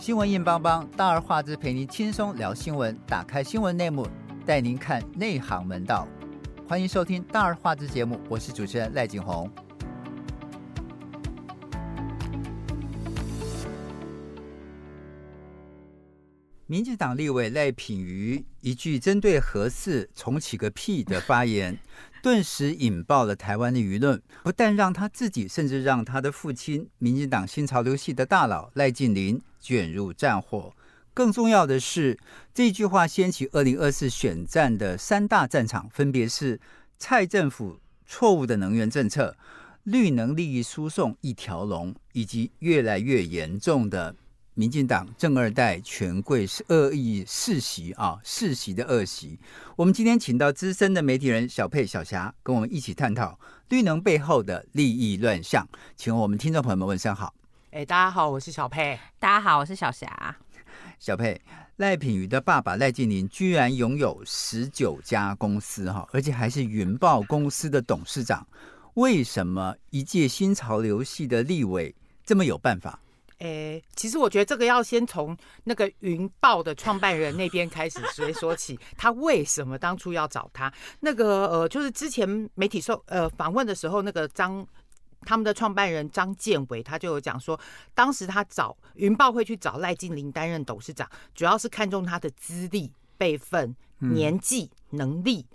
新闻硬邦邦，大而化之，陪您轻松聊新闻。打开新闻内幕，带您看内行门道。欢迎收听大而化之节目，我是主持人赖景红。民进党立委赖品妤一句针对核四重启个屁的发言，顿时引爆了台湾的舆论。不但让他自己，甚至让他的父亲，民进党新潮流系的大佬赖劲麟卷入战火。更重要的是，这句话掀起二零二四选战的三大战场，分别是蔡政府错误的能源政策、绿能利益输送一条龙，以及越来越严重的。民进党正二代权贵是恶意世袭啊，世袭的恶习。我们今天请到资深的媒体人小佩、小霞，跟我们一起探讨绿能背后的利益乱象。请我们听众朋友们问声好。哎，大家好，我是小佩。大家好，我是小霞。小佩，赖品妤的爸爸赖建林居然拥有十九家公司哈，而且还是云豹公司的董事长。为什么一届新潮流系的立委这么有办法？诶，其实我觉得这个要先从那个云豹的创办人那边开始说说起，他为什么当初要找他？那个呃，就是之前媒体受呃访问的时候，那个张他们的创办人张建伟他就有讲说，当时他找云豹会去找赖静玲担任董事长，主要是看中他的资历、辈分、年纪、能力。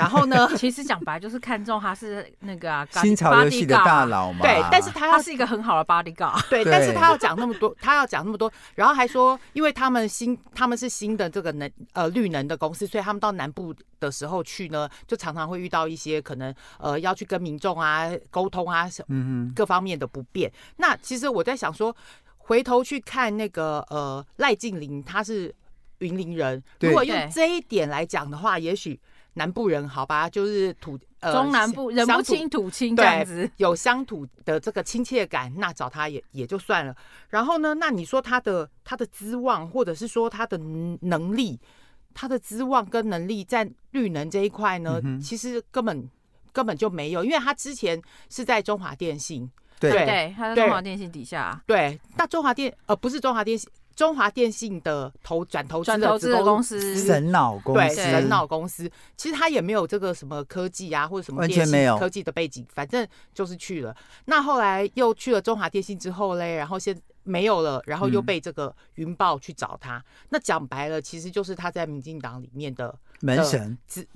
嗯然后呢？其实讲白就是看中他是那个啊，新潮游戏的大佬嘛。对，但是他他是一个很好的 bodyguard。对，但是他要讲那么多，他要讲那么多，然后还说，因为他们新他们是新的这个能呃绿能的公司，所以他们到南部的时候去呢，就常常会遇到一些可能呃要去跟民众啊沟通啊什嗯各方面的不便。那其实我在想说，回头去看那个呃赖静玲，他是云林人，如果用这一点来讲的话，也许。南部人好吧，就是土呃中南部人不亲土亲这样子，有乡土的这个亲切感，那找他也也就算了。然后呢，那你说他的他的资望，或者是说他的能力，他的资望跟能力在绿能这一块呢，嗯、其实根本根本就没有，因为他之前是在中华电信，对。对，他在中华电信底下，对，那中华电呃不是中华电信。中华电信的投转投资的子公司神脑公司，对神脑公司，其实他也没有这个什么科技啊，或者什么完全没有。科技的背景，反正就是去了。那后来又去了中华电信之后嘞，然后现没有了，然后又被这个云豹去找他。嗯、那讲白了，其实就是他在民进党里面的门神，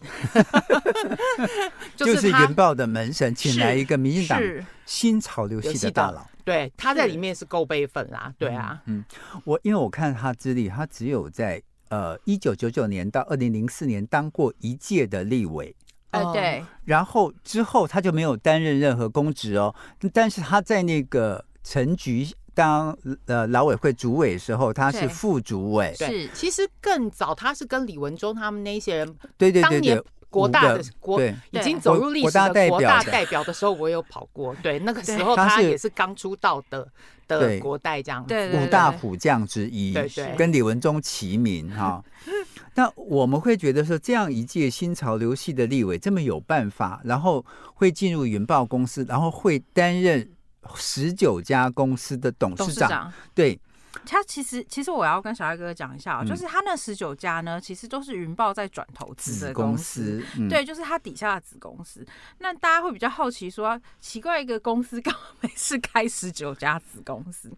就是云豹的门神，请来一个民进党新潮流系的大佬。对，他在里面是够辈分啦，对啊，嗯，我因为我看他资历，他只有在呃一九九九年到二零零四年当过一届的立委，呃对，然后之后他就没有担任任何公职哦，但是他在那个陈菊当呃劳委会主委的时候，他是副主委，是，其实更早他是跟李文忠他们那些人，对对对对。国大的国已经走入历史的国大代表的时候，我有跑过。对，那个时候他也是刚出道的的国代这样。对，五大虎将之一，对对，跟李文忠齐名哈。那我们会觉得说，这样一届新潮流系的立委这么有办法，然后会进入云豹公司，然后会担任十九家公司的董事长，对。他其实，其实我要跟小艾哥哥讲一下，嗯、就是他那十九家呢，其实都是云豹在转投资的公司，公司嗯、对，就是他底下的子公司。那大家会比较好奇说，奇怪，一个公司 干嘛没事开十九家子公司？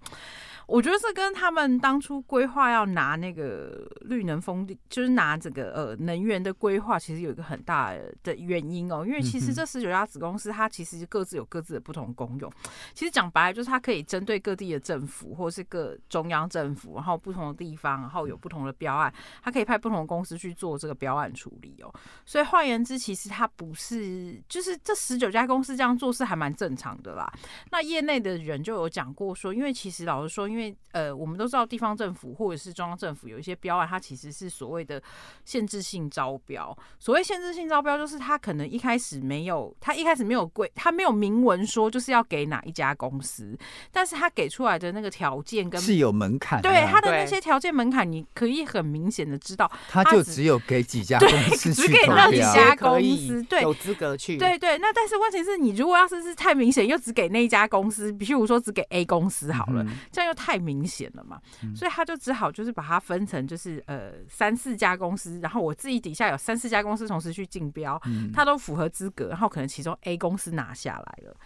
我觉得这跟他们当初规划要拿那个绿能风电，就是拿这个呃能源的规划，其实有一个很大的原因哦。因为其实这十九家子公司，它其实各自有各自的不同功用。其实讲白了，就是它可以针对各地的政府，或是各中央政府，然后不同的地方，然后有不同的标案，它可以派不同的公司去做这个标案处理哦。所以换言之，其实它不是，就是这十九家公司这样做是还蛮正常的啦。那业内的人就有讲过说，因为其实老实说，因为呃，我们都知道地方政府或者是中央政府有一些标案，它其实是所谓的限制性招标。所谓限制性招标，就是它可能一开始没有，它一开始没有规，它没有明文说就是要给哪一家公司，但是它给出来的那个条件跟是有门槛，对它的那些条件门槛，你可以很明显的知道，它就只有给几家公司去只给那几家公司，对，有资格去，对对。那但是问题是你如果要是是太明显，又只给那一家公司，比如说只给 A 公司好了，嗯、这样又太。太明显了嘛，所以他就只好就是把它分成就是呃三四家公司，然后我自己底下有三四家公司同时去竞标，他都符合资格，然后可能其中 A 公司拿下来了，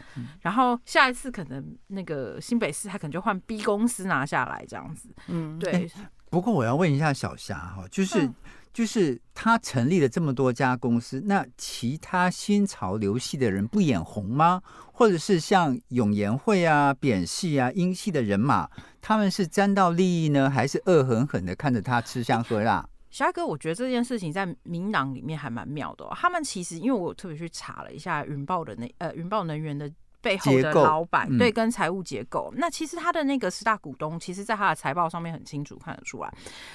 然后下一次可能那个新北市他可能就换 B 公司拿下来这样子，嗯，对。欸，不过我要问一下小霞哈，就是。嗯就是他成立了这么多家公司，那其他新潮流系的人不眼红吗？或者是像永延会啊、扁系啊、英系的人马，他们是沾到利益呢，还是恶狠狠的看着他吃香喝辣？小艾哥，我觉得这件事情在民进党里面还蛮妙的。他们其实因为我有特别去查了一下云豹的那呃云豹能源的。背后的老板、嗯、对，跟财务结构，那其实他的那个十大股东，其实在他的财报上面很清楚看得出来。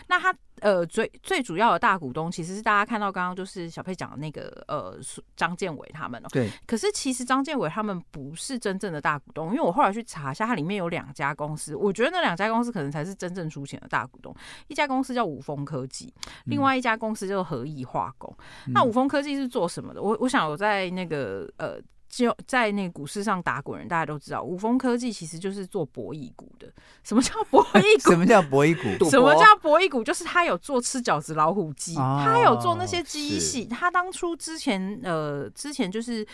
那他呃最最主要的大股东，其实是大家看到刚刚就是小佩讲的那个呃张建伟他们哦。对。可是其实张建伟他们不是真正的大股东，因为我后来去查一下，它里面有两家公司，我觉得那两家公司可能才是真正出钱的大股东。一家公司叫五峰科技，另外一家公司叫和义化工。嗯、那五峰科技是做什么的？我我想我在那个呃。就在那个股市上打滚人，大家都知道，五峰科技其实就是做博弈股的。什么叫博弈股？什么叫博弈股？什么叫博弈股？就是他有做吃饺子老虎机，哦、他有做那些机器。他当初之前呃，之前就是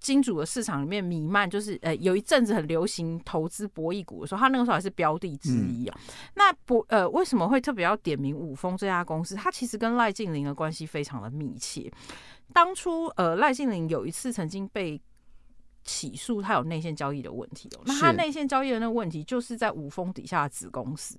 金主的市场里面弥漫，就是呃有一阵子很流行投资博弈股的时候，他那个时候还是标的之一啊。嗯、那博呃为什么会特别要点名五峰这家公司？它其实跟赖静玲的关系非常的密切。当初呃赖静玲有一次曾经被起诉他有内线交易的问题哦，那他内线交易的那个问题就是在五峰底下的子公司。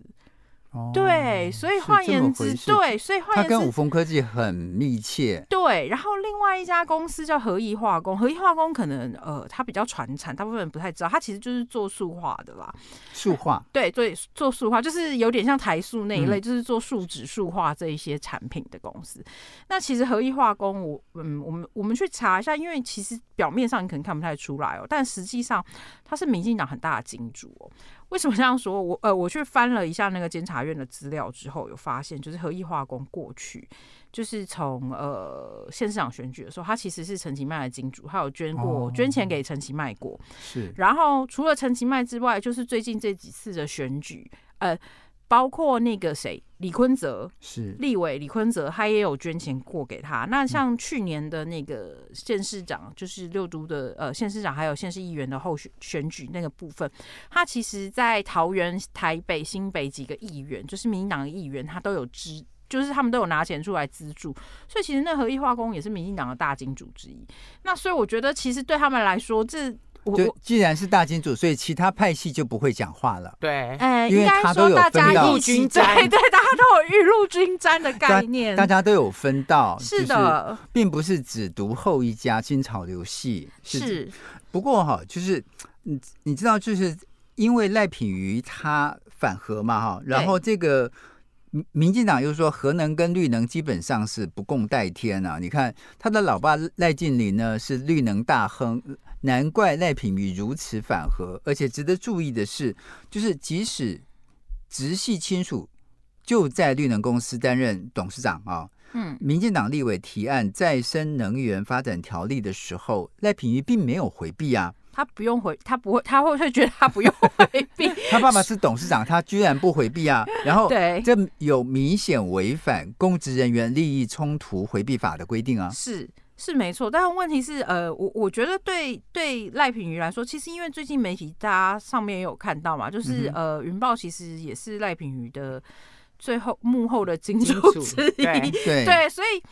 对，所以换言之，对，所以换言之，它跟五峰科技很密切。对，然后另外一家公司叫合一化工，合一化工可能呃，它比较传产，大部分人不太知道，它其实就是做塑化的啦。塑化，对对，做塑化就是有点像台塑那一类，嗯、就是做树脂塑化这一些产品的公司。那其实合一化工，我嗯，我们我们去查一下，因为其实表面上你可能看不太出来哦，但实际上它是民进党很大的金主哦。为什么这样说？我呃，我去翻了一下那个监察院的资料之后，有发现，就是和义化工过去就是从呃县市长选举的时候，他其实是陈其迈的金主，他有捐过、哦、捐钱给陈其迈过。是。然后除了陈其迈之外，就是最近这几次的选举，呃。包括那个谁，李坤泽是立委，李坤泽他也有捐钱过给他。那像去年的那个县市长，就是六都的呃县市长，还有县市议员的候选选举那个部分，他其实在桃园、台北、新北几个议员，就是民进党的议员，他都有支，就是他们都有拿钱出来资助。所以其实那和一化工也是民进党的大金主之一。那所以我觉得，其实对他们来说，这。就既然是大金主，所以其他派系就不会讲话了。对，哎，因为他都有分到，对 对，大家都有雨露均沾的概念，大家都有分到。是的，并不是只独后一家新潮流系。是，是不过哈，就是你你知道，就是因为赖品妤他反核嘛哈，然后这个民民进党又说核能跟绿能基本上是不共戴天啊。你看他的老爸赖静林呢是绿能大亨。难怪赖品妤如此反核，而且值得注意的是，就是即使直系亲属就在绿能公司担任董事长啊，嗯，民进党立委提案再生能源发展条例的时候，赖品妤并没有回避啊，他不用回，他不会，他会不会觉得他不用回避？他爸爸是董事长，他居然不回避啊，然后对，这有明显违反公职人员利益冲突回避法的规定啊，是。是没错，但是问题是，呃，我我觉得对对赖品妤来说，其实因为最近媒体大家上面也有看到嘛，就是、嗯、呃，云豹其实也是赖品妤的最后幕后的金主之一，对，对，对，所以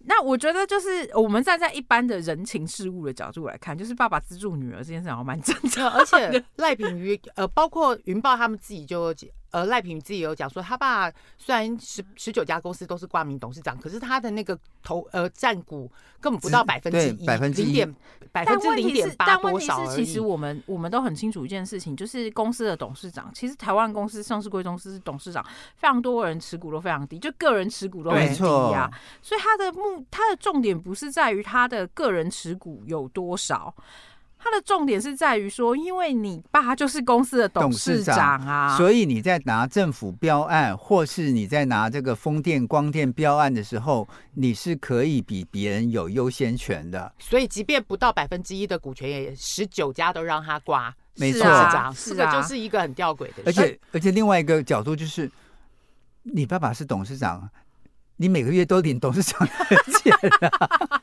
那我觉得就是我们站在一般的人情世故的角度来看，就是爸爸资助女儿这件事好像蛮正常，而且赖品妤呃，包括云豹他们自己就。呃，赖平自己有讲说，他爸虽然十十九家公司都是挂名董事长，可是他的那个投呃占股根本不到百分之一，百分之零点百分之零点八多少。但问题是，其实我们我们都很清楚一件事情，就是公司的董事长，其实台湾公司上市贵公司董事长非常多人持股都非常低，就个人持股都很低啊。所以他的目，他的重点不是在于他的个人持股有多少。它的重点是在于说，因为你爸就是公司的董事长啊，所以你在拿政府标案，或是你在拿这个风电、光电标案的时候，你是可以比别人有优先权的。所以，即便不到百分之一的股权，也十九家都让他挂。没错，是啊，这个就是一个很吊诡的事。而且而且另外一个角度就是，你爸爸是董事长，你每个月都领董事长的钱啊，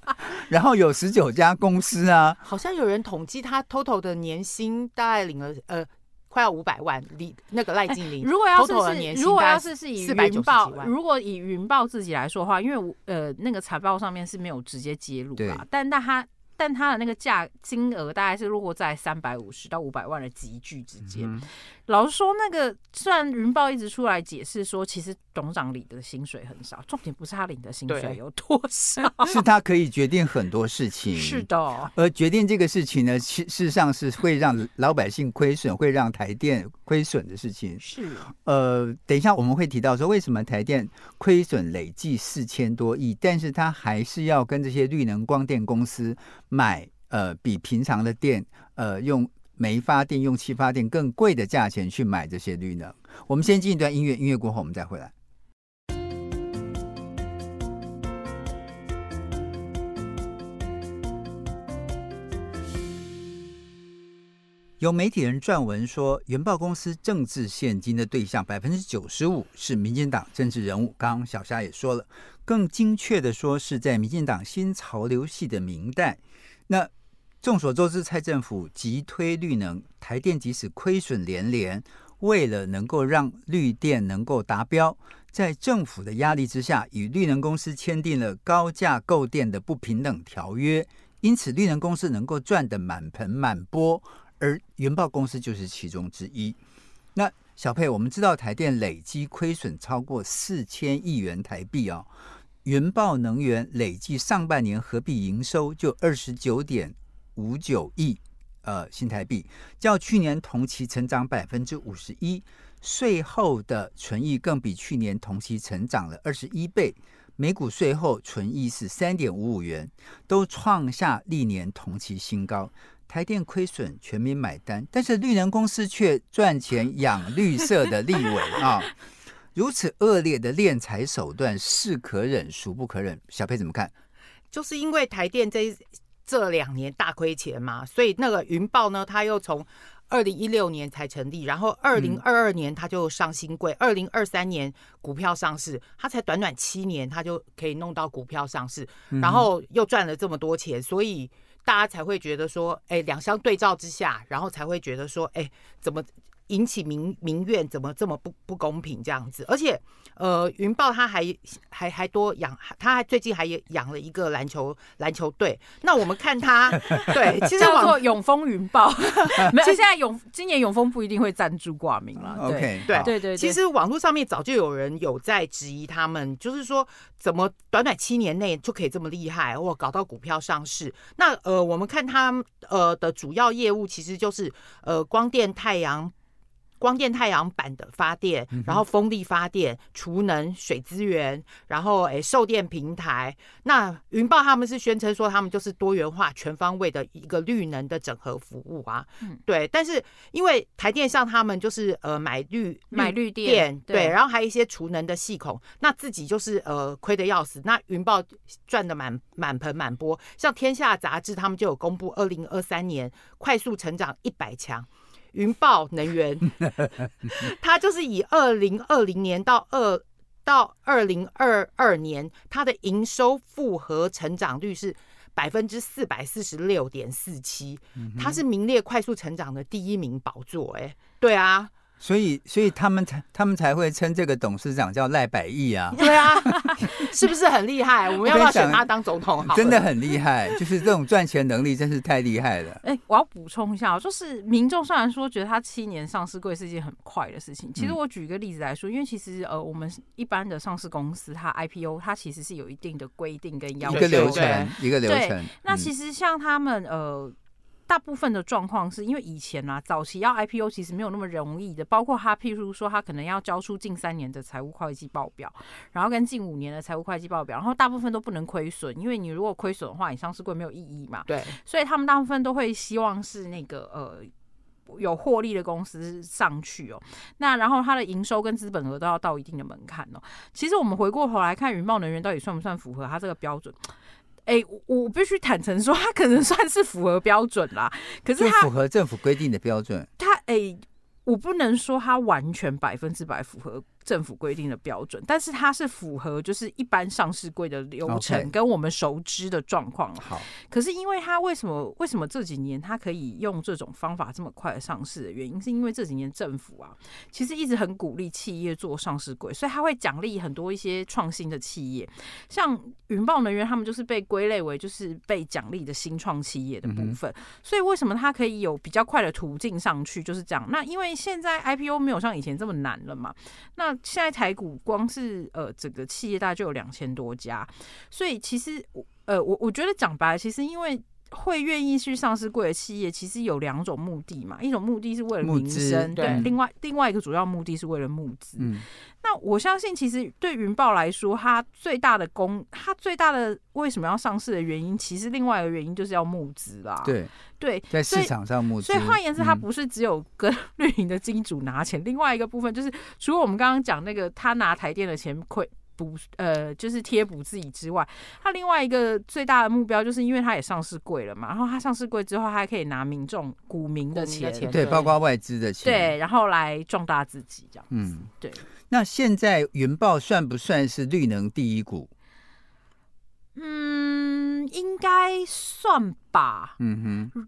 然后有十九家公司啊，好像有人统计他 total 的年薪大概领了呃。快要五百万，李那个赖静玲，如果要是是如果要是是以云豹，如果以云豹自己来说的话，因为呃那个财报上面是没有直接揭露吧，但但他但他的那个价金额大概是落在三百五十到五百万的集聚之间。嗯老实说，那个虽然云豹一直出来解释说，其实董事长领的薪水很少，重点不是他领的薪水有多少，是他可以决定很多事情。是的，而决定这个事情呢，其事实上是会让老百姓亏损，会让台电亏损的事情。是，呃，等一下我们会提到说，为什么台电亏损累计四千多亿，但是他还是要跟这些绿能光电公司买呃比平常的电呃用。煤发电用气发电更贵的价钱去买这些绿能。我们先进一段音乐，音乐过后我们再回来。有媒体人撰文说，原爆公司政治献金的对象百分之九十五是民进党政治人物。刚刚小霞也说了，更精确的说是在民进党新潮流系的民代。那众所周知，蔡政府急推绿能，台电即使亏损连连，为了能够让绿电能够达标，在政府的压力之下，与绿能公司签订了高价购电的不平等条约，因此绿能公司能够赚得满盆满钵，而原爆公司就是其中之一。那小佩，我们知道台电累计亏损超过四千亿元台币哦，云豹能源累计上半年合并营收就二十九点。五九亿呃新台币，较去年同期成长百分之五十一，税后的纯益更比去年同期成长了二十一倍，每股税后纯益是三点五五元，都创下历年同期新高。台电亏损，全民买单，但是绿能公司却赚钱养绿色的立委 啊！如此恶劣的敛财手段，是可忍孰不可忍？小佩怎么看？就是因为台电这。这两年大亏钱嘛，所以那个云豹呢，它又从二零一六年才成立，然后二零二二年它就上新贵，二零二三年股票上市，它才短短七年，它就可以弄到股票上市，然后又赚了这么多钱，所以大家才会觉得说，哎，两相对照之下，然后才会觉得说，哎，怎么？引起民民怨，怎么这么不不公平这样子？而且，呃，云豹他还还还多养，他还最近还养了一个篮球篮球队。那我们看他，对，其实叫做永丰云豹。没有，现在永今年永丰不一定会赞助挂名了。OK，对对对。其实网络上面早就有人有在质疑他们，就是说怎么短短七年内就可以这么厉害，哇，搞到股票上市。那呃，我们看他呃的主要业务其实就是呃光电太阳。光电太阳板的发电，然后风力发电、储能、水资源，然后诶售电平台。那云豹他们是宣称说他们就是多元化、全方位的一个绿能的整合服务啊。嗯，对。但是因为台电像他们就是呃买绿买绿电，对，对，然后还有一些储能的系统，那自己就是呃亏得要死。那云豹赚得满满盆满钵。像天下杂志他们就有公布二零二三年快速成长一百强。云豹能源，它就是以二零二零年到二到二零二二年，它的营收复合成长率是百分之四百四十六点四七，它是名列快速成长的第一名宝座。哎，对啊。所以，所以他们才他们才会称这个董事长叫赖百亿啊！对啊，是不是很厉害？我们要不要选他当总统？真的很厉害，就是这种赚钱能力真是太厉害了。哎、欸，我要补充一下，就是民众虽然说觉得他七年上市柜是一件很快的事情，其实我举一个例子来说，因为其实呃，我们一般的上市公司它 IPO 它其实是有一定的规定跟要求，一个流程，一个流程。那其实像他们呃。大部分的状况是因为以前啊，早期要 IPO 其实没有那么容易的，包括他，譬如说他可能要交出近三年的财务会计报表，然后跟近五年的财务会计报表，然后大部分都不能亏损，因为你如果亏损的话，你上市柜没有意义嘛。对，所以他们大部分都会希望是那个呃有获利的公司上去哦。那然后它的营收跟资本额都要到一定的门槛哦。其实我们回过头来看云豹能源到底算不算符合它这个标准？哎、欸，我必须坦诚说，他可能算是符合标准啦。可是他符合政府规定的标准。他哎、欸，我不能说他完全百分之百符合。政府规定的标准，但是它是符合就是一般上市柜的流程跟我们熟知的状况。好，可是因为它为什么为什么这几年它可以用这种方法这么快的上市的原因，是因为这几年政府啊，其实一直很鼓励企业做上市柜，所以它会奖励很多一些创新的企业，像云豹能源他们就是被归类为就是被奖励的新创企业的部分。所以为什么它可以有比较快的途径上去，就是这样。那因为现在 IPO 没有像以前这么难了嘛，那现在台股光是呃整个企业大概就有两千多家，所以其实呃我我觉得讲白，其实因为会愿意去上市贵的企业，其实有两种目的嘛，一种目的是为了名声，对，另外另外一个主要目的是为了募资。嗯，那我相信其实对云豹来说，它最大的功，它最大的为什么要上市的原因，其实另外一个原因就是要募资啦。对。对，在市场上募资，所以换言之，它不是只有跟 绿营的金主拿钱，嗯、另外一个部分就是，除了我们刚刚讲那个他拿台电的钱亏补，呃，就是贴补自己之外，他另外一个最大的目标，就是因为他也上市贵了嘛，然后他上市贵之后，他还可以拿民众股民的钱，对，包括外资的钱，对，然后来壮大自己这样子。嗯，对。那现在云豹算不算是绿能第一股？嗯，应该算吧。嗯哼，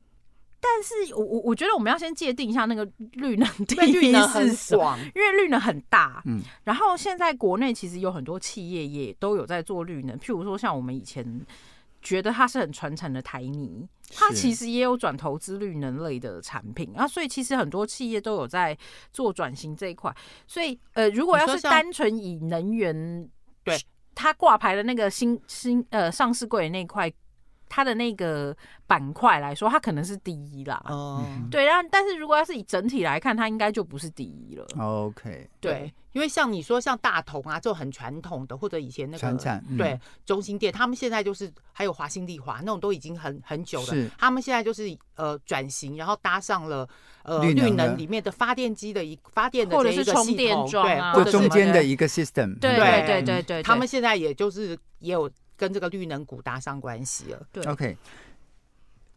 但是我我我觉得我们要先界定一下那个绿能第一是什么，因为绿能很大。嗯，然后现在国内其实有很多企业也都有在做绿能，譬如说像我们以前觉得它是很传承的台泥，它其实也有转投资绿能类的产品啊。所以其实很多企业都有在做转型这一块。所以呃，如果要是单纯以能源对。它挂牌的那个新新呃上市柜那块，它的那个板块来说，它可能是第一啦。哦，对，然后但是如果要是以整体来看，它应该就不是第一了。OK，对，因为像你说像大同啊，就很传统的，或者以前那个传产，嗯、对中心店，他们现在就是还有华新丽华那种都已经很很久了。是他们现在就是呃转型，然后搭上了呃绿能里面的发电机的一发电的这一个系统，或者是充电桩啊，对，或者中间的一个 system。对对对对对，他们现在也就是也有。跟这个绿能股搭上关系了。对，OK。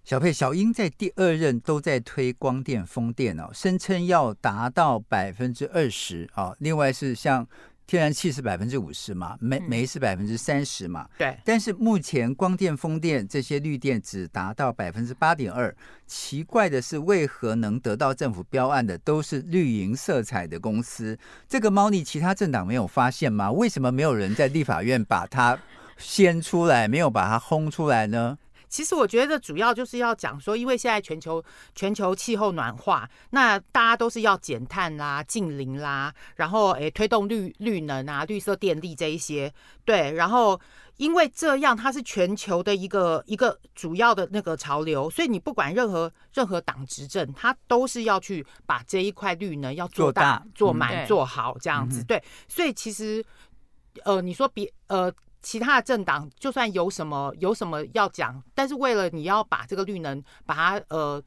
小佩、小英在第二任都在推光电、风电哦，声称要达到百分之二十啊。另外是像天然气是百分之五十嘛，煤煤是百分之三十嘛。对。但是目前光电、风电这些绿电只达到百分之八点二。奇怪的是，为何能得到政府标案的都是绿营色彩的公司？这个猫腻，其他政党没有发现吗？为什么没有人在立法院把它？先出来没有把它轰出来呢？其实我觉得主要就是要讲说，因为现在全球全球气候暖化，那大家都是要减碳啦、净零啦，然后诶推动绿绿能啊、绿色电力这一些，对，然后因为这样它是全球的一个一个主要的那个潮流，所以你不管任何任何党执政，它都是要去把这一块绿能要做大、做满、嗯、做好这样子，对，所以其实呃，你说别呃。其他的政党就算有什么有什么要讲，但是为了你要把这个绿能把它呃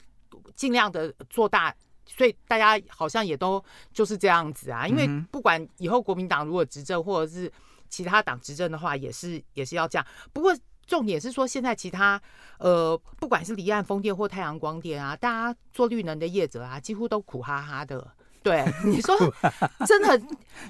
尽量的做大，所以大家好像也都就是这样子啊。因为不管以后国民党如果执政，或者是其他党执政的话，也是也是要这样。不过重点是说，现在其他呃不管是离岸风电或太阳光电啊，大家做绿能的业者啊，几乎都苦哈哈的。对，你说真的，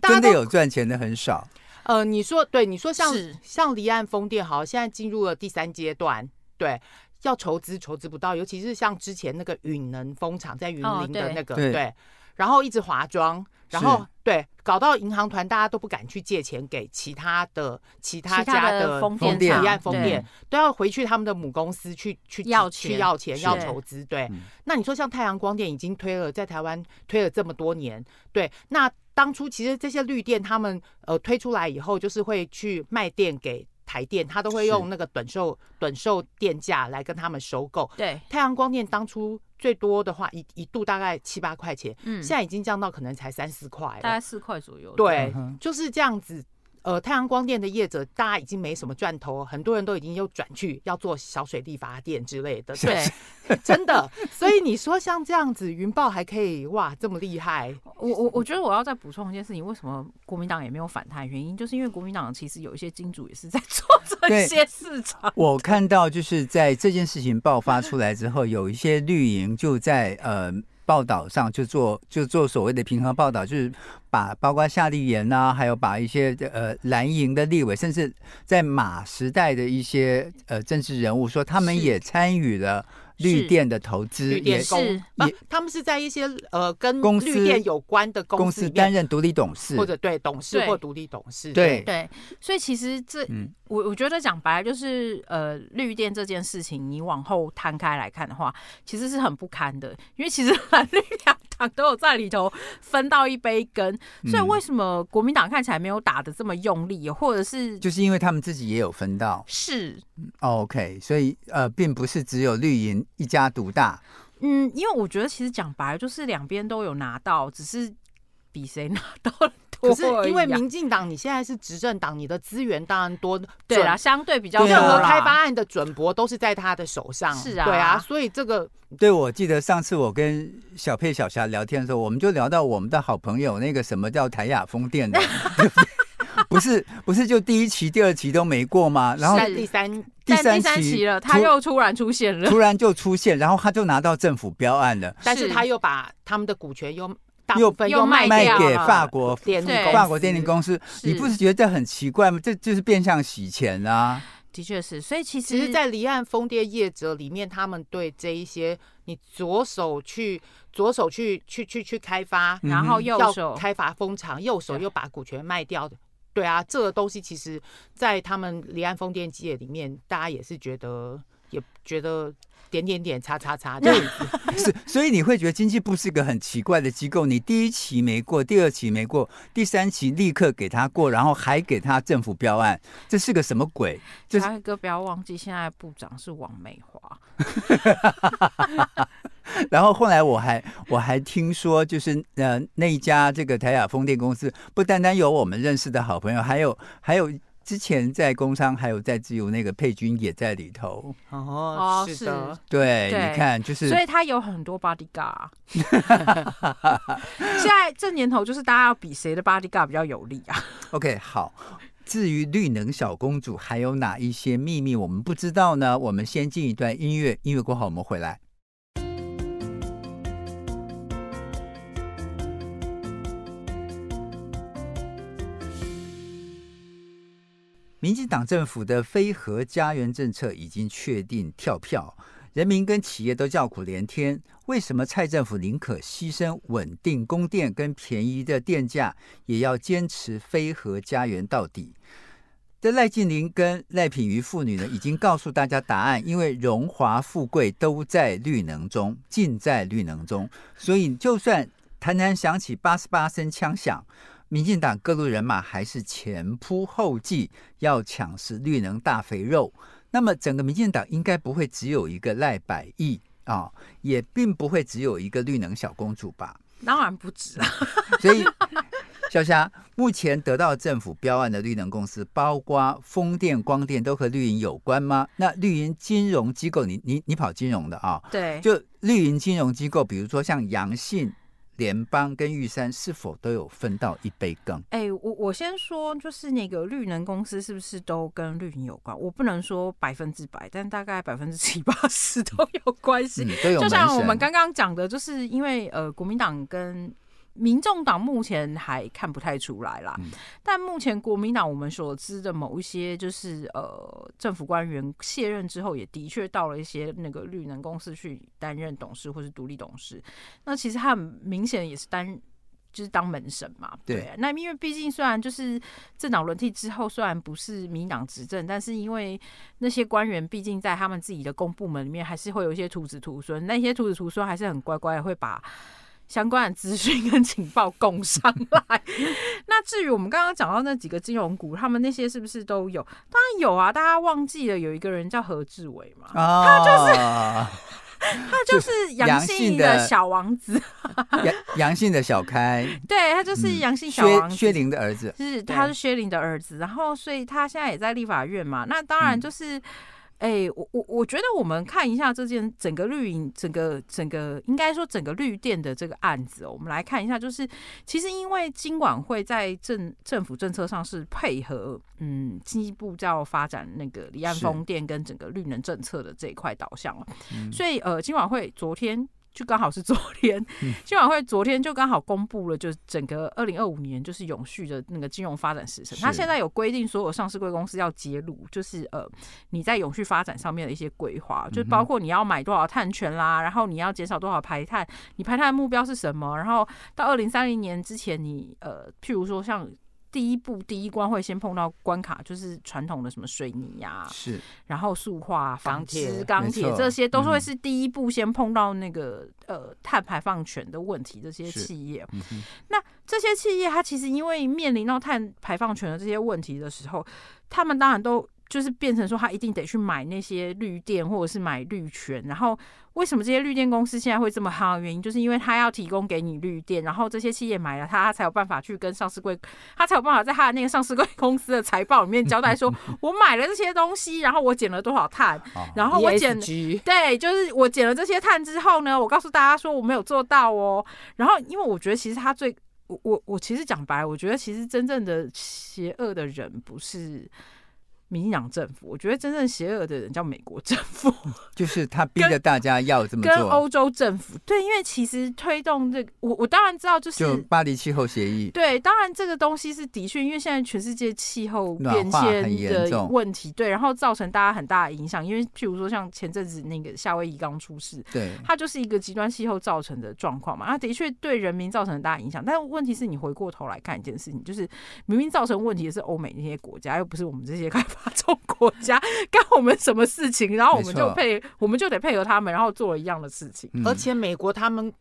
真的有赚钱的很少。呃，你说对，你说像像离岸风电，好，现在进入了第三阶段，对，要筹资筹资不到，尤其是像之前那个允能风场在云林的那个，哦、对，对，然后一直滑庄，然后对，搞到银行团大家都不敢去借钱给其他的其他家的风电离岸风电，都要回去他们的母公司去去要钱去要钱要筹资，对。那你说像太阳光电已经推了，在台湾推了这么多年，对，那。当初其实这些绿电他们呃推出来以后，就是会去卖电给台电，他都会用那个短售短售电价来跟他们收购。对，太阳光电当初最多的话一一度大概七八块钱，嗯，现在已经降到可能才三四块，大概四块左右。对，就是这样子。呃太阳光电的业者，大家已经没什么赚头，很多人都已经又转去要做小水力发电之类的。对，真的。所以你说像这样子，云豹还可以哇这么厉害？我我我觉得我要再补充一件事情，为什么国民党也没有反弹？原因就是因为国民党其实有一些金主也是在 做这些市场。我看到就是在这件事情爆发出来之后，有一些绿营就在呃。报道上就做就做所谓的平衡报道，就是把包括夏立言呐，还有把一些呃蓝营的立委，甚至在马时代的一些呃政治人物，说他们也参与了。绿电的投资也是，也他们是在一些呃跟绿电有关的公司担任独立董事，或者对董事或独立董事。对对，所以其实这我我觉得讲白了就是呃绿电这件事情，你往后摊开来看的话，其实是很不堪的，因为其实蓝绿两党都有在里头分到一杯羹。所以为什么国民党看起来没有打的这么用力，或者是就是因为他们自己也有分到是 OK，所以呃并不是只有绿营。一家独大，嗯，因为我觉得其实讲白了就是两边都有拿到，只是比谁拿到了多。可是因为民进党你现在是执政党，你的资源当然多，对啦，相对比较任何开发案的准驳都是在他的手上，是啊，对啊，所以这个对，我记得上次我跟小佩、小霞聊天的时候，我们就聊到我们的好朋友那个什么叫台雅风电的。不是不是，就第一期、第二期都没过吗？然后第三第三期了，他又突然出现了，突然就出现，然后他就拿到政府标案了，但是他又把他们的股权又又又卖卖给法国电力法国电力公司，你不是觉得这很奇怪吗？这就是变相洗钱啊！的确是，所以其实，其实，在离岸风电业者里面，他们对这一些你左手去左手去去去去开发，然后右手开发风场，右手又把股权卖掉的。对啊，这个东西其实，在他们离岸风电界里面，大家也是觉得，也觉得点点点叉叉叉这样子。是，所以你会觉得经济部是一个很奇怪的机构。你第一期没过，第二期没过，第三期立刻给他过，然后还给他政府标案，这是个什么鬼？就是一个不要忘记，现在部长是王美华。然后后来我还我还听说，就是呃那一家这个台亚风电公司，不单单有我们认识的好朋友，还有还有之前在工商，还有在自由那个佩君也在里头。哦，是的，对，对你看就是，所以他有很多 bodyguard。现在这年头就是大家要比谁的 bodyguard 比较有力啊。OK，好。至于绿能小公主还有哪一些秘密我们不知道呢？我们先进一段音乐，音乐过后我们回来。民进党政府的非核家园政策已经确定跳票，人民跟企业都叫苦连天。为什么蔡政府宁可牺牲稳定供电跟便宜的电价，也要坚持非核家园到底？这赖静玲跟赖品妤妇女呢，已经告诉大家答案，因为荣华富贵都在绿能中，尽在绿能中，所以就算台南响起八十八声枪响。民进党各路人马还是前仆后继，要抢食绿能大肥肉。那么，整个民进党应该不会只有一个赖百亿啊，也并不会只有一个绿能小公主吧？当然不止啊。所以，小霞目前得到政府标案的绿能公司，包括风电、光电，都和绿营有关吗？那绿营金融机构，你你你跑金融的啊？对，就绿营金融机构，比如说像阳信。联邦跟玉山是否都有分到一杯羹？哎、欸，我我先说，就是那个绿能公司是不是都跟绿营有关？我不能说百分之百，但大概百分之七八十都有关系。嗯、就像我们刚刚讲的，就是因为呃，国民党跟。民众党目前还看不太出来啦，嗯、但目前国民党我们所知的某一些就是呃政府官员卸任之后，也的确到了一些那个绿能公司去担任董事或是独立董事。那其实他很明显也是担就是当门神嘛，对。对那因为毕竟虽然就是政党轮替之后，虽然不是民党执政，但是因为那些官员毕竟在他们自己的公部门里面，还是会有一些徒子徒孙，那些徒子徒孙还是很乖乖的会把。相关的资讯跟情报供上来。那至于我们刚刚讲到那几个金融股，他们那些是不是都有？当然有啊！大家忘记了有一个人叫何志伟嘛？啊、他就是他就是阳性的小王子，阳 阳性的小开，对，他就是阳性小王子，薛凌的儿子，是他是薛凌的儿子，然后所以他现在也在立法院嘛，那当然就是。哎、欸，我我我觉得我们看一下这件整个绿营，整个整个应该说整个绿电的这个案子，哦我们来看一下，就是其实因为金管会在政政府政策上是配合嗯经济部要发展那个离岸风电跟整个绿能政策的这一块导向了，所以呃金管会昨天。就刚好是昨天，金管会昨天就刚好公布了，就是整个二零二五年就是永续的那个金融发展时程。它现在有规定，所有上市贵公司要揭露，就是呃你在永续发展上面的一些规划，就包括你要买多少碳权啦，然后你要减少多少排碳，你排碳的目标是什么，然后到二零三零年之前，你呃譬如说像。第一步，第一关会先碰到关卡，就是传统的什么水泥呀、啊，是，然后塑化、纺织、钢铁，这些都是会是第一步先碰到那个、嗯、呃碳排放权的问题。这些企业，嗯、那这些企业它其实因为面临到碳排放权的这些问题的时候，他们当然都。就是变成说，他一定得去买那些绿电，或者是买绿权。然后，为什么这些绿电公司现在会这么夯的原因，就是因为他要提供给你绿电，然后这些企业买了它，他才有办法去跟上市柜，他才有办法在他的那个上市柜公司的财报里面交代说，我买了这些东西，然后我减了多少碳，然后我减，对，就是我减了这些碳之后呢，我告诉大家说我没有做到哦。然后，因为我觉得其实他最，我我我其实讲白，我觉得其实真正的邪恶的人不是。民进党政府，我觉得真正邪恶的人叫美国政府，就是他逼着大家要这么做。跟欧洲政府对，因为其实推动这个，我我当然知道，就是就巴黎气候协议。对，当然这个东西是的确，因为现在全世界气候变迁的问题，对，然后造成大家很大的影响。因为譬如说像前阵子那个夏威夷刚出事，对，它就是一个极端气候造成的状况嘛，它的确对人民造成很大影响。但是问题是你回过头来看一件事情，就是明明造成问题的是欧美那些国家，又不是我们这些开发。中国家干我们什么事情，然后我们就配，我们就得配合他们，然后做了一样的事情。而且美国他们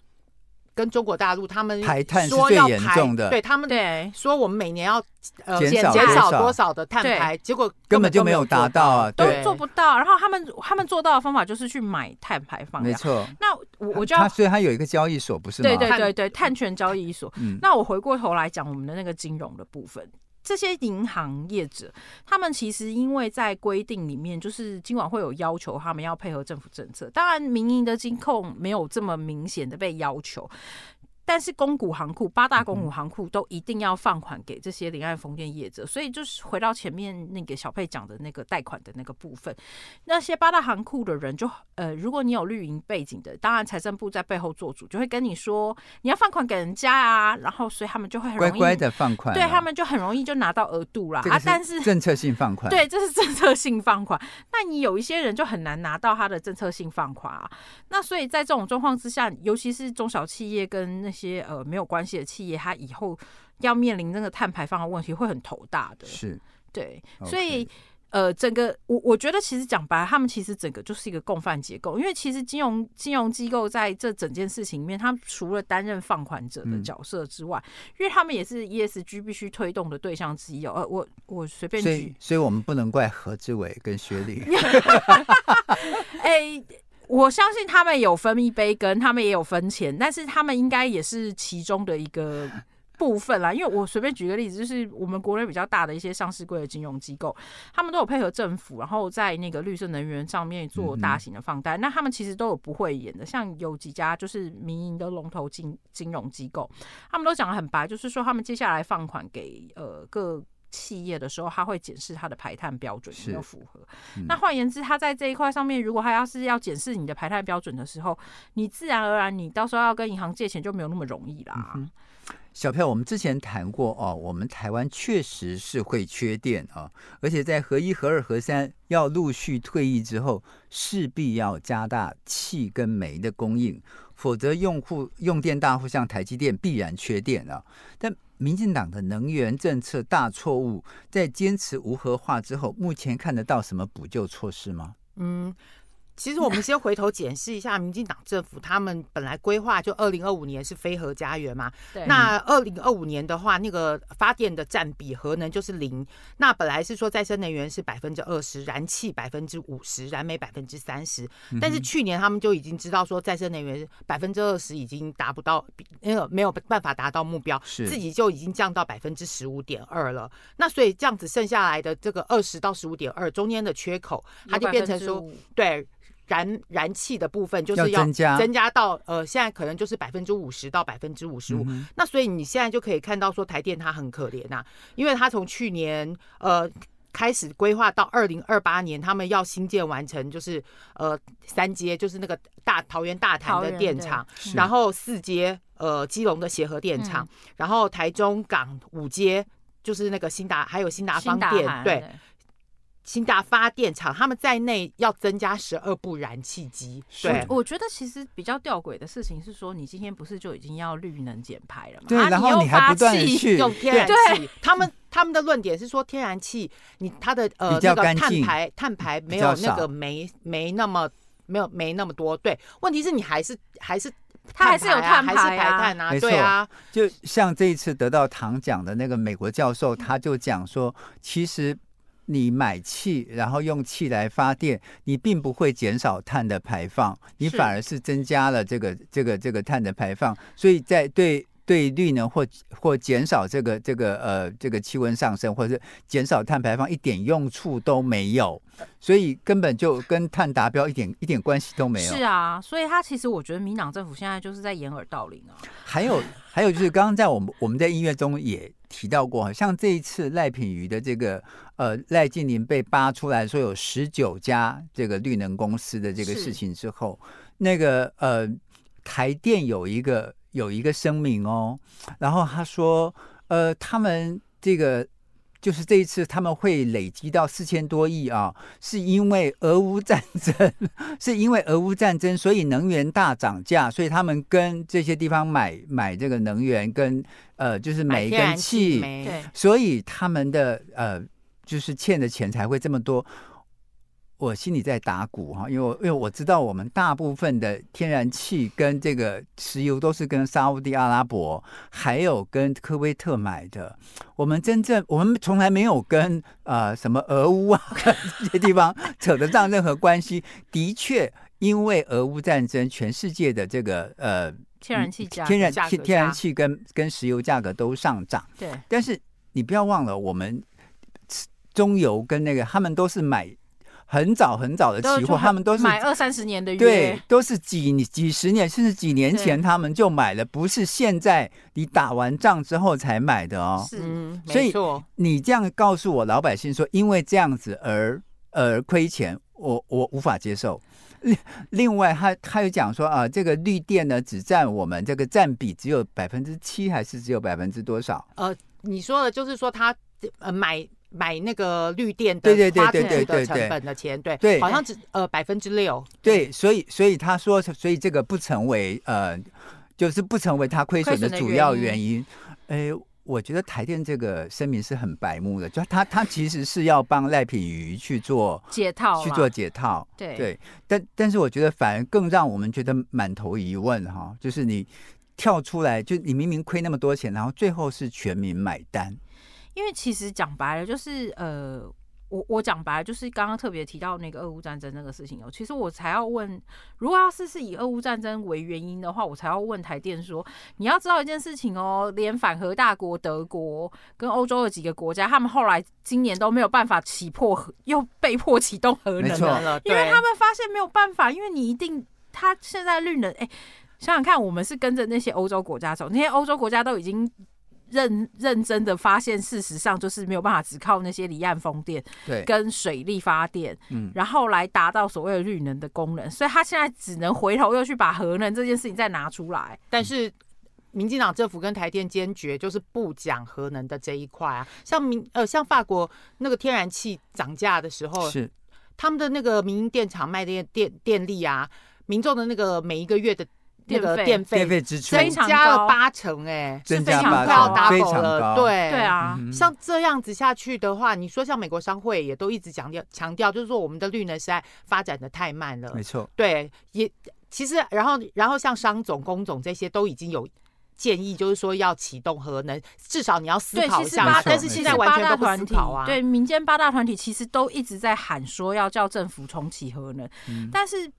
跟中国大陆，他们排碳是最严重的，对他们对说我们每年要呃减减少多少的碳排，结果根本就没有达到啊，都做不到。然后他们他们做到的方法就是去买碳排放，没错。那我我就要，所以他有一个交易所，不是吗？对对对对，碳权交易所。那我回过头来讲我们的那个金融的部分。这些银行业者，他们其实因为在规定里面，就是今晚会有要求，他们要配合政府政策。当然，民营的金控没有这么明显的被要求。但是，公股行库八大公股行库都一定要放款给这些离岸风电业者，所以就是回到前面那个小佩讲的那个贷款的那个部分，那些八大行库的人就呃，如果你有绿营背景的，当然财政部在背后做主，就会跟你说你要放款给人家啊，然后所以他们就会很容易乖乖的放款，对他们就很容易就拿到额度啦。啊。但是政策性放款，对，这是政策性放款，那你有一些人就很难拿到他的政策性放款啊。那所以在这种状况之下，尤其是中小企业跟那些呃没有关系的企业，它以后要面临那个碳排放的问题，会很头大的。是，对，所以呃，整个我我觉得其实讲白了，他们其实整个就是一个共犯结构，因为其实金融金融机构在这整件事情里面，他们除了担任放款者的角色之外，嗯、因为他们也是 ESG 必须推动的对象之一哦。呃，我我随便举，所以所以我们不能怪何志伟跟薛丽。哎。我相信他们有分一杯羹，他们也有分钱，但是他们应该也是其中的一个部分啦。因为我随便举个例子，就是我们国内比较大的一些上市柜的金融机构，他们都有配合政府，然后在那个绿色能源上面做大型的放贷。那他们其实都有不会演的，像有几家就是民营的龙头金金融机构，他们都讲得很白，就是说他们接下来放款给呃各。企业的时候，他会检视它的排碳标准有没有符合。嗯、那换言之，他在这一块上面，如果他要是要检视你的排碳标准的时候，你自然而然，你到时候要跟银行借钱就没有那么容易啦。嗯、小票，我们之前谈过哦，我们台湾确实是会缺电啊，而且在核一、核二、核三要陆续退役之后，势必要加大气跟煤的供应，否则用户用电大户像台积电必然缺电啊。但民进党的能源政策大错误，在坚持无核化之后，目前看得到什么补救措施吗？嗯，其实我们先回头检视一下，民进党政府他们本来规划就二零二五年是非核家园嘛。对。那二零二五年的话，那个发电的占比核能就是零。那本来是说再生能源是百分之二十，燃气百分之五十，燃煤百分之三十。但是去年他们就已经知道说再生能源百分之二十已经达不到，没有没有办法达到目标，是自己就已经降到百分之十五点二了。那所以这样子剩下来的这个二十到十五点二中间的缺口，它就变成说对。燃燃气的部分就是要增加。增加到呃，现在可能就是百分之五十到百分之五十五。那所以你现在就可以看到说台电它很可怜呐、啊，因为它从去年呃开始规划到二零二八年，他们要新建完成就是呃三阶，就是那个大桃园大潭的电厂，然后四阶呃基隆的协和电厂，嗯、然后台中港五阶就是那个新达还有新达方电对。新大发电厂，他们在内要增加十二部燃气机。对，我觉得其实比较吊诡的事情是说，你今天不是就已经要绿能减排了吗？对，然后你还不断去用天然气。他们他们的论点是说，天然气你它的呃那个碳排碳排没有那个煤没那么没有没那么多。对，问题是你还是还是它还是有碳排，还是排碳啊？对啊，就像这一次得到唐奖的那个美国教授，他就讲说，其实。你买气，然后用气来发电，你并不会减少碳的排放，你反而是增加了这个这个这个碳的排放。所以在对对绿能或或减少这个这个呃这个气温上升，或者是减少碳排放一点用处都没有，所以根本就跟碳达标一点一点关系都没有。是啊，所以他其实我觉得民党政府现在就是在掩耳盗铃啊。还有还有就是刚刚在我们我们在音乐中也提到过，像这一次赖品妤的这个。呃，赖静林被扒出来说有十九家这个绿能公司的这个事情之后，那个呃，台电有一个有一个声明哦，然后他说，呃，他们这个就是这一次他们会累积到四千多亿啊，是因为俄乌战争，是因为俄乌战争，所以能源大涨价，所以他们跟这些地方买买这个能源跟呃，就是煤跟气，对，所以他们的呃。就是欠的钱才会这么多，我心里在打鼓哈，因为我因为我知道我们大部分的天然气跟这个石油都是跟沙乌地阿拉伯还有跟科威特买的，我们真正我们从来没有跟呃什么俄乌啊 这些地方扯得上任何关系。的确，因为俄乌战争，全世界的这个呃天然气价天然气天然气跟跟石油价格都上涨。对，但是你不要忘了我们。中油跟那个，他们都是买很早很早的期货，他们都是买二三十年的约，对，都是几几十年甚至几年前他们就买了，不是现在你打完仗之后才买的哦。是，所以你这样告诉我老百姓说，因为这样子而而亏钱，我我无法接受。另另外，他他又讲说啊，这个绿电呢，只占我们这个占比只有百分之七，还是只有百分之多少？呃，你说的就是说他呃买。买那个绿电的发出去的成本的钱，对对，好像只呃百分之六。对，所以所以他说，所以这个不成为呃，就是不成为他亏损的主要原因。哎，我觉得台电这个声明是很白目的，就他他其实是要帮赖品瑜去做解套，去做解套。对对，但但是我觉得反而更让我们觉得满头疑问哈，就是你跳出来，就你明明亏那么多钱，然后最后是全民买单。因为其实讲白了，就是呃，我我讲白了，就是刚刚特别提到那个俄乌战争那个事情哦。其实我才要问，如果要是是以俄乌战争为原因的话，我才要问台电说，你要知道一件事情哦，连反核大国德国跟欧洲的几个国家，他们后来今年都没有办法起破，又被迫启动核能了，因为他们发现没有办法，因为你一定他现在绿能，哎，想想看，我们是跟着那些欧洲国家走，那些欧洲国家都已经。认认真的发现，事实上就是没有办法只靠那些离岸风电，对，跟水力发电，嗯，然后来达到所谓的绿能的功能，所以他现在只能回头又去把核能这件事情再拿出来。但是，民进党政府跟台电坚决就是不讲核能的这一块啊，像民呃像法国那个天然气涨价的时候，是他们的那个民营电厂卖的电电力啊，民众的那个每一个月的。那个电费电费支出增加了八成，哎，增加八成，非常高，对对啊，像这样子下去的话，你说像美国商会也都一直强调强调，就是说我们的绿能实在发展的太慢了，没错，对，也其实然后然后像商总、工总这些都已经有。建议就是说要启动核能，至少你要思考一下。但是现在完全都不思考啊。对，民间八大团体其实都一直在喊说要叫政府重启核能，嗯、但是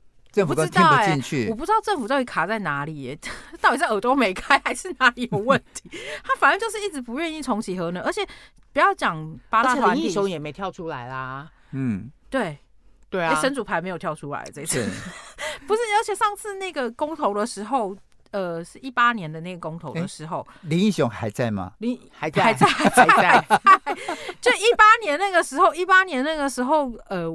我不知道哎、欸，我不知道政府到底卡在哪里、欸，到底是耳朵没开还是哪里有问题？他反正就是一直不愿意重启核能，而且不要讲八大团体，英雄也没跳出来啦。嗯，对，对啊，神主牌没有跳出来这次，不是，而且上次那个公投的时候。呃，是一八年的那个公投的时候，林英雄还在吗？林还在，还在，还在。还在就一八年那个时候，一八年那个时候，呃，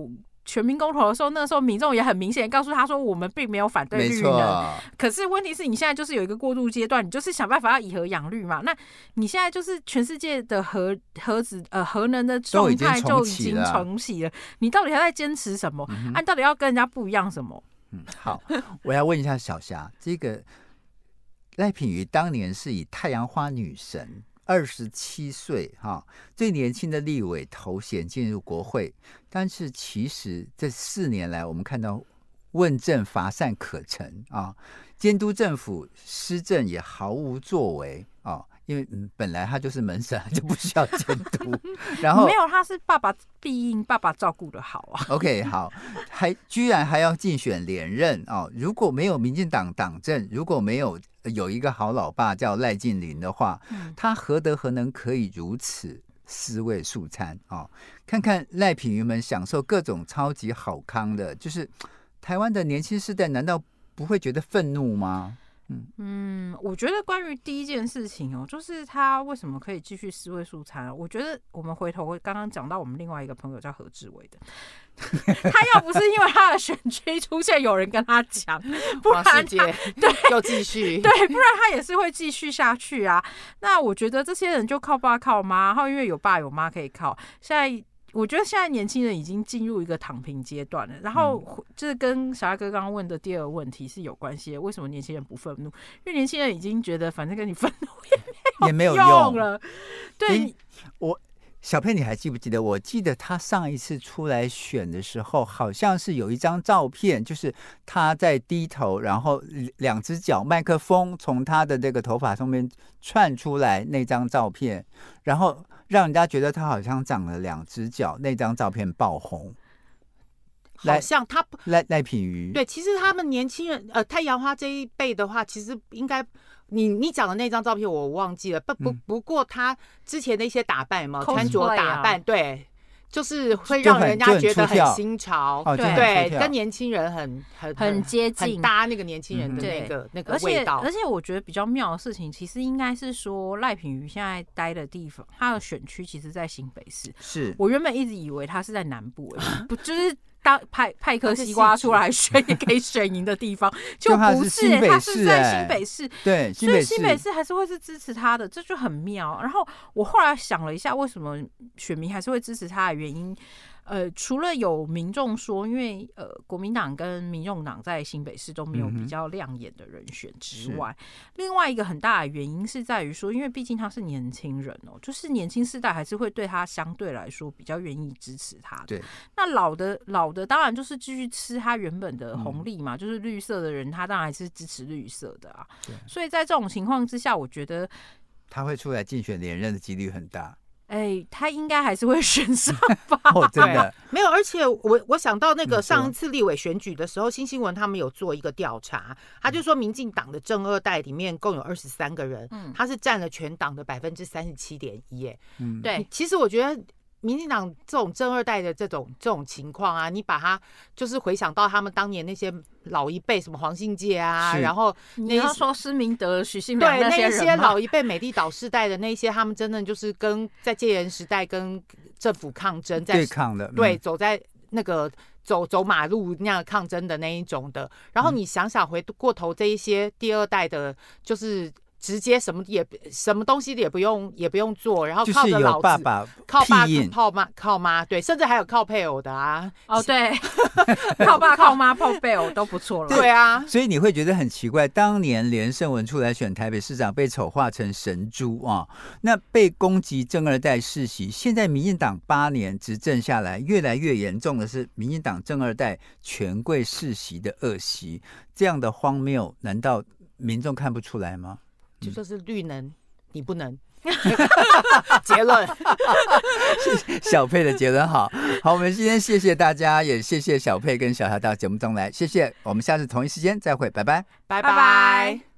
全民公投的时候，那个时候民众也很明显告诉他说，我们并没有反对绿能。可是问题是你现在就是有一个过渡阶段，你就是想办法要以核养绿嘛。那你现在就是全世界的核核子呃核能的状态就已经重启了，你到底还在坚持什么？按、嗯啊、到底要跟人家不一样什么？嗯，好，我要问一下小霞这个。赖品妤当年是以太阳花女神，二十七岁哈，最年轻的立委头衔进入国会，但是其实这四年来，我们看到问政乏善可陈啊，监督政府施政也毫无作为啊。因为嗯，本来他就是门神，就不需要监督。然后没有，他是爸爸庇荫，爸爸照顾的好啊。OK，好，还居然还要竞选连任哦。如果没有民进党党政，如果没有有一个好老爸叫赖静林的话，他何德何能可以如此尸位素餐哦？看看赖品妤们享受各种超级好康的，就是台湾的年轻世代，难道不会觉得愤怒吗？嗯，我觉得关于第一件事情哦，就是他为什么可以继续尸位素餐？我觉得我们回头刚刚讲到我们另外一个朋友叫何志伟的，他要不是因为他的选区出现有人跟他讲，不然他 对又继续对，不然他也是会继续下去啊。那我觉得这些人就靠爸靠妈，然后因为有爸有妈可以靠，现在。我觉得现在年轻人已经进入一个躺平阶段了，然后就是跟小阿哥刚刚问的第二个问题是有关系的。为什么年轻人不愤怒？因为年轻人已经觉得反正跟你愤怒也没有用了。对，欸、我小佩，你还记不记得？我记得他上一次出来选的时候，好像是有一张照片，就是他在低头，然后两只脚麦克风从他的这个头发上面窜出来那张照片，然后。让人家觉得他好像长了两只脚，那张照片爆红，好像他赖赖品瑜。对，其实他们年轻人，呃，太阳花这一辈的话，其实应该，你你讲的那张照片我忘记了，不不不过他之前的一些打扮嘛，穿着打扮，对。就是会让人家觉得很新潮，对，跟年轻人很很很接近，很搭那个年轻人的那个那个味道。而且我觉得比较妙的事情，其实应该是说赖品瑜现在待的地方，他的选区其实在新北市。是我原本一直以为他是在南部，不就是。当派派一颗西瓜出来选也可以选赢的地方，就不是、欸，他是在新北市，对，所以新北市还是会是支持他的，这就很妙。然后我后来想了一下，为什么选民还是会支持他的原因。呃，除了有民众说，因为呃，国民党跟民众党在新北市都没有比较亮眼的人选之外，嗯、另外一个很大的原因是在于说，因为毕竟他是年轻人哦，就是年轻世代还是会对他相对来说比较愿意支持他的。对，那老的老的当然就是继续吃他原本的红利嘛，嗯、就是绿色的人，他当然还是支持绿色的啊。对，所以在这种情况之下，我觉得他会出来竞选连任的几率很大。哎、欸，他应该还是会 选上吧？哦，真的没有。而且我我想到那个上一次立委选举的时候，新新闻他们有做一个调查，他就说民进党的正二代里面共有二十三个人，嗯，他是占了全党的百分之三十七点一，哎，嗯，对。其实我觉得。民进党这种正二代的这种这种情况啊，你把它就是回想到他们当年那些老一辈，什么黄信介啊，然后你要说施明德、许信良那些对那些老一辈美丽岛世代的那些，他们真的就是跟在戒严时代跟政府抗争，在对抗的，对，走在那个走走马路那样抗争的那一种的。然后你想想回过头这一些第二代的，就是。直接什么也什么东西也不用也不用做，然后靠着老爸爸靠爸靠妈靠妈，对，甚至还有靠配偶的啊。哦，对，靠爸靠妈靠配偶都不错了。对啊，所以你会觉得很奇怪，当年连胜文出来选台北市长，被丑化成神猪啊，那被攻击正二代世袭，现在民进党八年执政下来，越来越严重的是民进党正二代权贵世袭的恶习，这样的荒谬，难道民众看不出来吗？就说是绿能，你不能。结论，小佩的结论好，好，我们今天谢谢大家，也谢谢小佩跟小霞到节目中来，谢谢，我们下次同一时间再会，拜拜，拜拜。